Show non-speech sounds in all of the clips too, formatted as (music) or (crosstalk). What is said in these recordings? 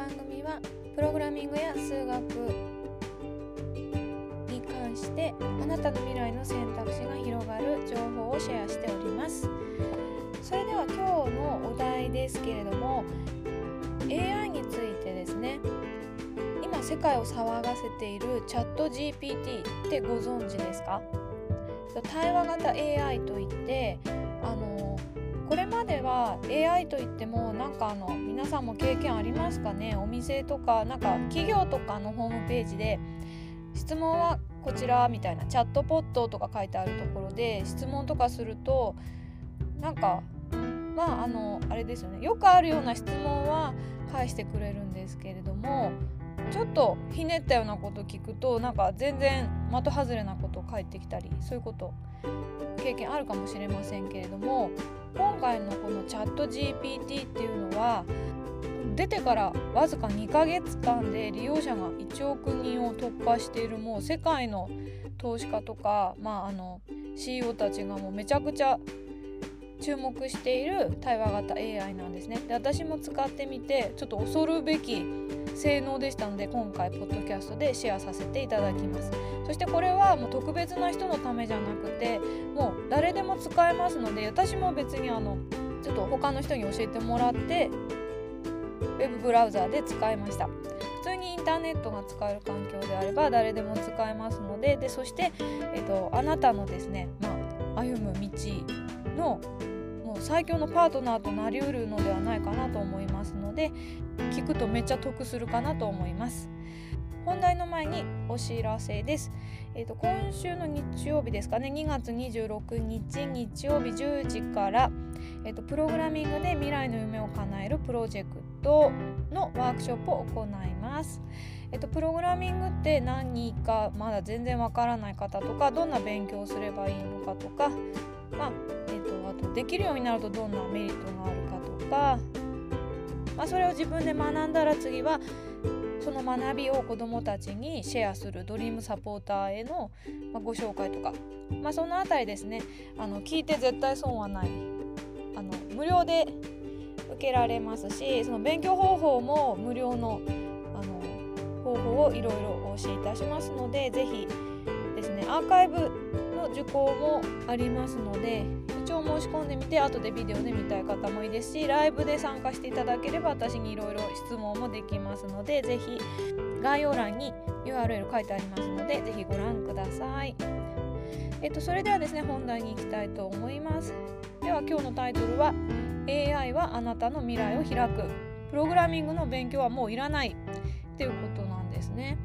番組はプログラミングや数学に関してあなたの未来の選択肢が広がる情報をシェアしております。それでは今日のお題ですけれども AI についてですね。今世界を騒がせているチャット GPT ってご存知ですか？対話型 AI といってあのこれまでは AI といってもなんかあの皆さんも経験ありますかね？お店とかなんか企業とかのホームページで質問はこちらみたいなチャットポットとか書いてあるところで質問とかするとなんかまああのあれですよね。よくあるような質問は返してくれるんですけれどもちょっとひねったようなこと聞くとなんか全然的外れなこと返ってきたりそういうこと経験あるかもしれませんけれども今回のこのチャット GPT っていうのは出てからわずか2ヶ月間で利用者が1億人を突破しているもう世界の投資家とか、まあ、あの CEO たちがもうめちゃくちゃ注目している対話型 AI なんですね。で私も使ってみてちょっと恐るべき性能でしたので今回ポッドキャストでシェアさせていただきます。そしてこれはもう特別な人のためじゃなくてもう誰でも使えますので私も別にあのちょっと他の人に教えてもらってウェブブラウザーで使いました。普通にインターネットが使える環境であれば誰でも使えますのででそして、えっと、あなたのですね、まあ、歩む道のもう最強のパートナーとなりうるのではないかなと思いますので聞くとめっちゃ得するかなと思います。本題の前にお知らせです、えーと、今週の日曜日ですかね。2月26日日曜日10時から、えーと、プログラミングで未来の夢を叶えるプロジェクトのワークショップを行います。えっと、プログラミングって何かまだ全然わからない方とかどんな勉強をすればいいのかとか、まあえっと、あとできるようになるとどんなメリットがあるかとか、まあ、それを自分で学んだら次はその学びを子どもたちにシェアするドリームサポーターへのご紹介とか、まあ、その辺りですねあの聞いて絶対損はない無料で受けられますしその勉強方法も無料のあの方法をいろいろお教えいたしますので是非ですねアーカイブの受講もありますので一応申し込んでみて後でビデオで見たい方もいいですしライブで参加していただければ私にいろいろ質問もできますので是非概要欄に URL 書いてありますので是非ご覧ください。えっと、それではですね本題に行きたいと思います。では今日のタイトルは AI はあなたの未来を開く。プログラミングの勉強はもういらない。っていうことなんですね。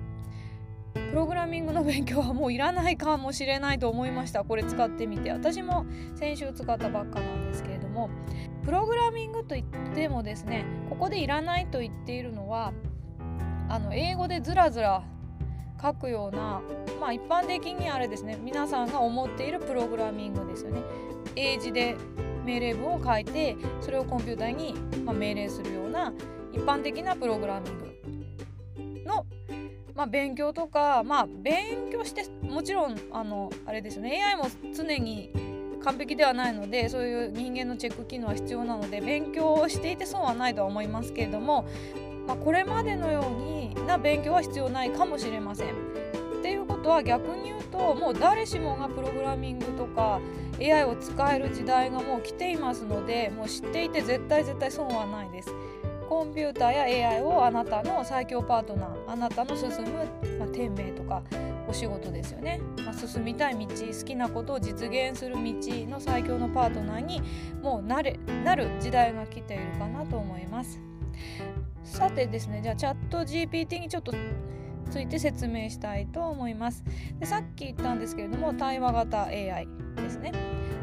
プログラミングの勉強はもういらないかもしれないと思いました。これ使ってみて。私も先週使ったばっかなんですけれども。プログラミングといってもですねここでいらないと言っているのはあの英語でずらずら書くようなまあ一般的にあれですね皆さんが思っているプログラミングですよね。英字で命令文を書いてそれをコンピューターに、ま命令するような一般的なプログラミングのまあ、勉強とか、まあ、勉強してもちろんあのあれですよね AI も常に完璧ではないのでそういう人間のチェック機能は必要なので勉強していて損はないとは思いますけれども、まあ、これまでのようにな勉強は必要ないかもしれません。っていうことは逆に言うともう誰しもがプログラミングとか AI を使える時代がもう来ていますのでもう知っていて絶対絶対損はないです。コンピューターや AI をあなたの最強パートナーあなたの進む、まあ、天命とかお仕事ですよね、まあ、進みたい道好きなことを実現する道の最強のパートナーにもうなれなる時代が来ているかなと思いますさてですねじゃあチャット GPT にちょっとついて説明したいと思います。でさっき言ったんですけれども対話型 AI ですね。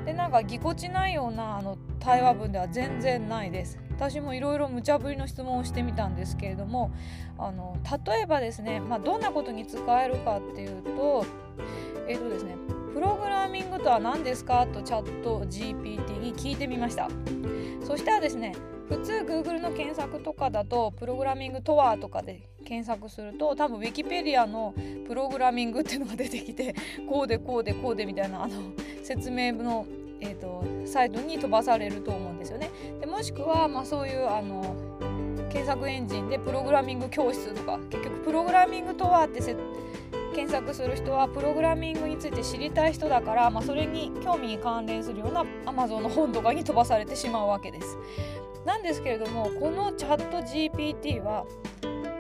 でなんかぎこちないようなあの対話文では全然ないです。私もいろいろ無茶ぶりの質問をしてみたんですけれどもあの例えばですね、まあ、どんなことに使えるかっていうとえっ、ー、とですねプログラミングとは何ですか？とチャット GPT に聞いてみましたそしたらですね普通 Google の検索とかだとプログラミングとはとかで検索すると多分 Wikipedia のプログラミングっていうのが出てきて (laughs) こうでこうでこうでみたいなあの説明のえーと、サイトに飛ばされると思うんですよね。でもしくは、まあ、そういうあの検索エンジンでプログラミング教室とか結局プログラミングとはって検索する人はプログラミングについて知りたい人だから、まあ、それに興味に関連するような Amazon の本とかに飛ばされてしまうわけです。なんですけれどもこのチャット GPT は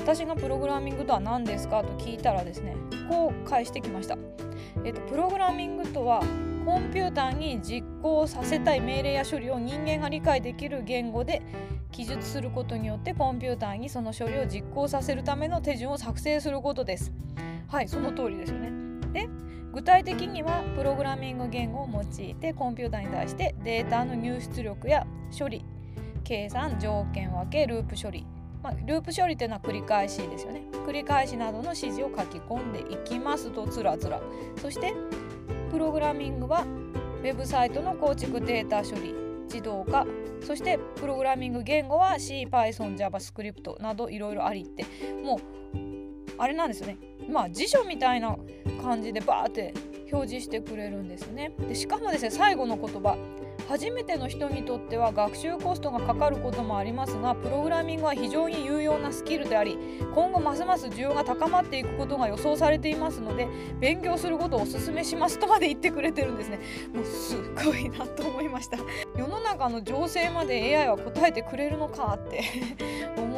私がプログラミングとは何ですかと聞いたらですねこう返してきました。えっと、プログラミングとはコンピューターに実行させたい命令や処理を人間が理解できる言語で記述することによってコンピューターにその処理を実行させるための手順を作成することです。はいその通りですよね。で具体的にはプログラミング言語を用いてコンピューターに対してデータの入出力や処理計算条件分けループ処理。まあ、ループ処理というのは繰り返しですよね。繰り返しなどの指示を書き込んでいきますとつらつら。そしてプログラミングはウェブサイトの構築データ処理自動化。そしてプログラミング言語は C、Python、JavaScript などいろいろありって。もうあれなんですよね。まあ辞書みたいな感じでバーって表示してくれるんですね。でしかもですね最後の言葉。初めての人にとっては学習コストがかかることもありますがプログラミングは非常に有用なスキルであり今後ますます需要が高まっていくことが予想されていますので勉強することをお勧めしますとまで言ってくれてるんですね。もうすごいなと思いました。世の中の情勢まで AI は答えてくれるのかって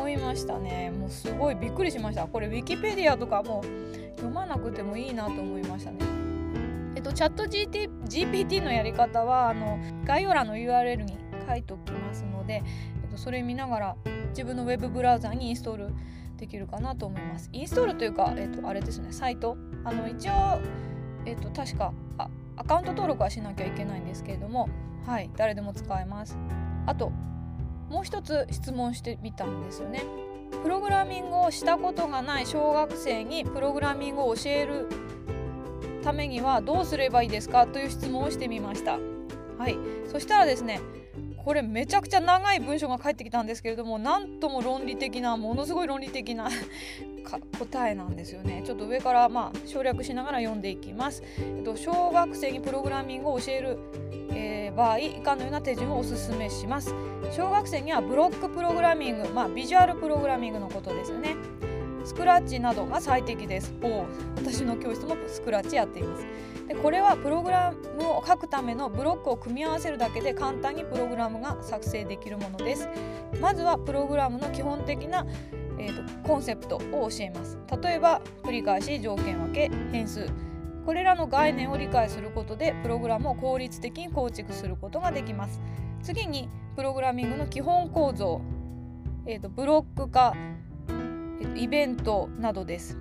思いましたねもうすごいびっくりしましたこれウィキペディアとかも読まなくてもいいなと思いましたねえっとチャット GT GPT のやり方はあの概要欄の URL に書いておきますので、えっと、それ見ながら自分のウェブブラウザにインストールできるかなと思います。インストールというか、えっと、あれですね、サイト。あの一応、えっと、確かアカウント登録はしなきゃいけないんですけれども、はい、誰でも使えます。あと、もう一つ質問してみたんですよね。プログラミングをしたことがない小学生にプログラミングを教えるためにはどうすればいいですかという質問をしてみましたはい。そしたらですねこれめちゃくちゃ長い文章が返ってきたんですけれどもなんとも論理的なものすごい論理的な (laughs) 答えなんですよね。ちょっと上からまあ省略しながら読んでいきます、えっと、小学生にプログラミングを教える、えー、場合以下のような手順をお勧めします。小学生にはブロックプログラミングまあビジュアルプログラミングのことですよね。スクラッチなどが最適です。お私の教室もスクラッチやっています。でこれはプログラムを書くためのブロックを組み合わせるだけで簡単にプログラムが作成できるものです。まずはプログラムの基本的な、えーと、コンセプトを教えます。例えば繰り返し条件分け変数これらの概念を理解することでプログラムを効率的に構築することができます。次にプログラミングの基本構造、えーとブロック化イベントなどです。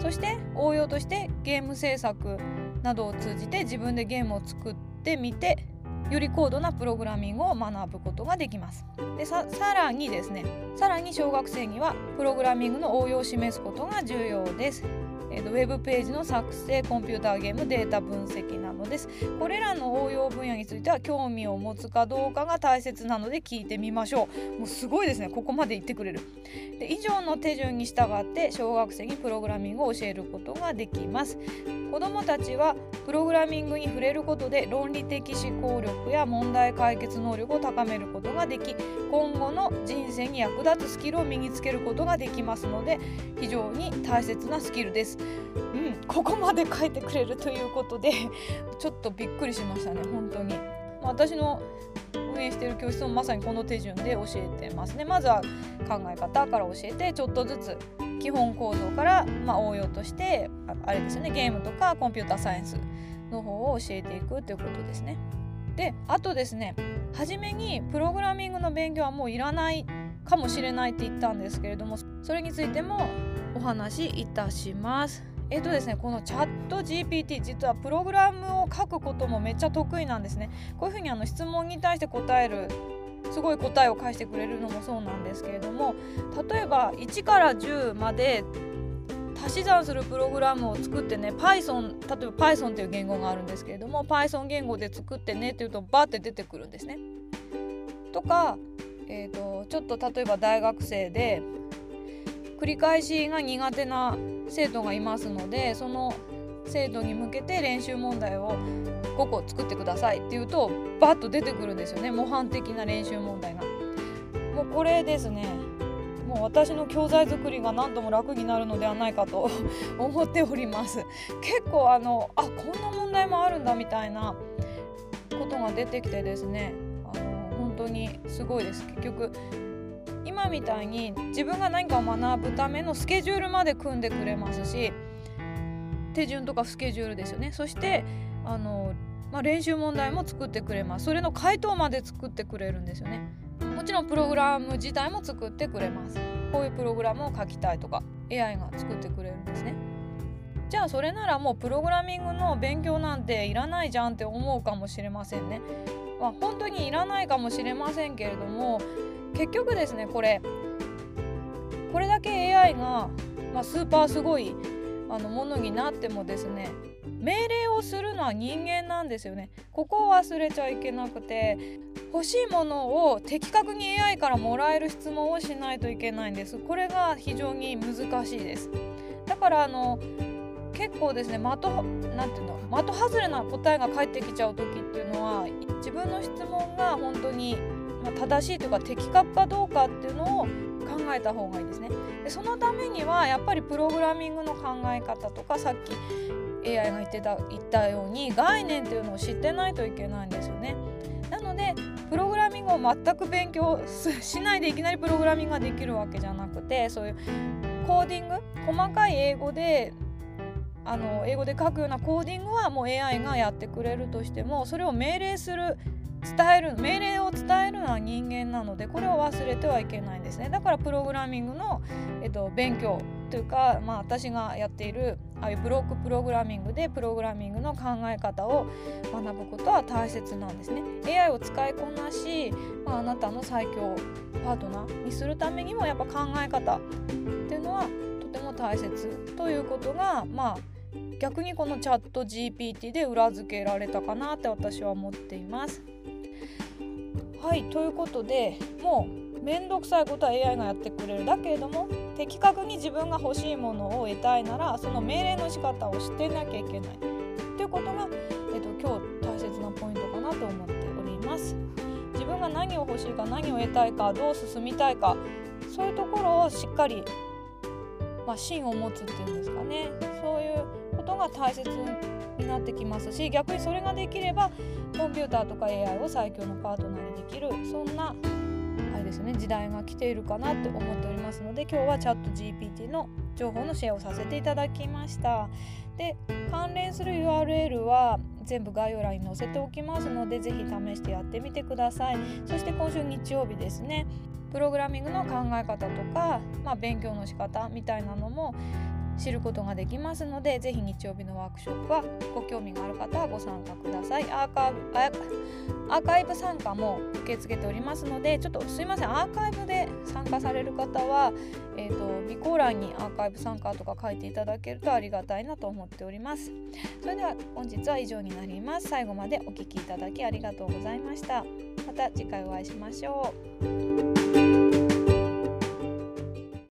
そして応用としてゲーム制作などを通じて自分でゲームを作ってみてより高度なプログラミングを学ぶことができます。でさらにですねさらに小学生にはプログラミングの応用を示すことが重要です。えーと、ウェブページの作成コンピューターゲームデータ分析なのです。これらの応用分野については興味を持つかどうかが大切なので聞いてみましょう。もうすごいですね。ここまで言ってくれる。で以上の手順に従って小学生にプログラミングを教えることができます。子どもたちはプログラミングに触れることで論理的思考力や問題解決能力を高めることができ今後の人生に役立つスキルを身につけることができますので非常に大切なスキルです。うん、ここまで書いてくれるということでちょっとびっくりしましたね本当に。私の運営している教室もまさにこの手順で教えてますね。まずは考え方から教えてちょっとずつ基本構造から、まあ、応用としてあれですよねゲームとかコンピューターサイエンスの方を教えていくということですね。であとですね初めにプログラミングの勉強はもういらないかもしれないって言ったんですけれどもそれについてもお話いたしますえっ、とですねこのチャット GPT 実はプログラムを書くこともめっちゃ得意なんですねこういうふうにあの質問に対して答えるすごい答えを返してくれるのもそうなんですけれども例えば1から10まで足し算するプログラムを作ってね Python 例えば Python っていう言語があるんですけれども Python 言語で作ってねっていうとバーって出てくるんですね。とか、えーとちょっと例えば大学生で繰り返しが苦手な生徒がいますのでその生徒に向けて練習問題を5個作ってくださいっていうとバッと出てくるんですよね。模範的な練習問題が。もうこれですね。もう私の教材作りが何とも楽になるのではないかと思っております。結構あのあこんな問題もあるんだみたいなことが出てきてですね。あの本当にすごいです。結局今みたいに自分が何かを学ぶためのスケジュールまで組んでくれますし手順とかスケジュールですよね。そしてあの、まあ、練習問題も作ってくれます。それの回答まで作ってくれるんですよね。もちろんプログラム自体も作ってくれます。こういうプログラムを書きたいとか AI が作ってくれるんですね。じゃあそれならもうプログラミングの勉強なんていらないじゃんって思うかもしれませんね。まあ本当にいらないかもしれませんけれども結局ですねこれ。これだけ AI が、まあ、スーパーすごいあのものになってもですね命令をするのは人間なんですよね。ここを忘れちゃいけなくて欲しいものを的確に AI からもらえる質問をしないといけないんです。これが非常に難しいです。だからあの結構ですね的なんていうの的外れな答えが返ってきちゃう時っていうのは自分の質問が本当にまあ、正しいというか的確かどうかっていうのを考えた方がいいですね。でそのためにはやっぱりプログラミングの考え方とかさっき AI が言ってた言ったように概念っていうのを知ってないといけないんですよね。なのでプログラミングを全く勉強しないでいきなりプログラミングができるわけじゃなくてそういうコーディング細かい英語であの英語で書くようなコーディングはもう AI がやってくれるとしてもそれを命令する伝える命令を伝えるのは人間なのでこれを忘れてはいけないんですねだからプログラミングの、えっと、勉強というか、まあ、私がやっているああいうブロックプログラミングでプログラミングの考え方を学ぶことは大切なんですね AI を使いこなし、まあ、あなたの最強パートナーにするためにもやっぱ考え方っていうのはとても大切ということがまあ逆にこのチャット GPT で裏付けられたかなって私は思っています。はいということでもう面倒くさいことは AI がやってくれる。だけれども的確に自分が欲しいものを得たいならその命令の仕方を知っていなきゃいけない。ということが、えっと、今日大切なポイントかなと思っております。自分が何を欲しいか何を得たいかどう進みたいかそういうところをしっかり、まあ、芯を持つっていうんですかね。そういうことが大切になってきますし逆にそれができればコンピューターとか AI を最強のパートナーにできるそんなあれですね時代が来ているかなって思っておりますので今日はチャット GPT の情報のシェアをさせていただきました。で関連する URL は全部概要欄に載せておきますのでぜひ試してやってみてください。そして今週日曜日ですね。プログラミングの考え方とか、まあ、勉強の仕方みたいなのも知ることができますのでぜひ日曜日のワークショップはご興味がある方はご参加ください。アーカイブアーカイブ参加も受け付けておりますのでちょっとすいません。アーカイブで参加される方は、えーと、備考欄にアーカイブ参加とか書いていただけるとありがたいなと思っております。それでは本日は以上になります。最後までお聴きいただきありがとうございました。また次回お会いしましょう。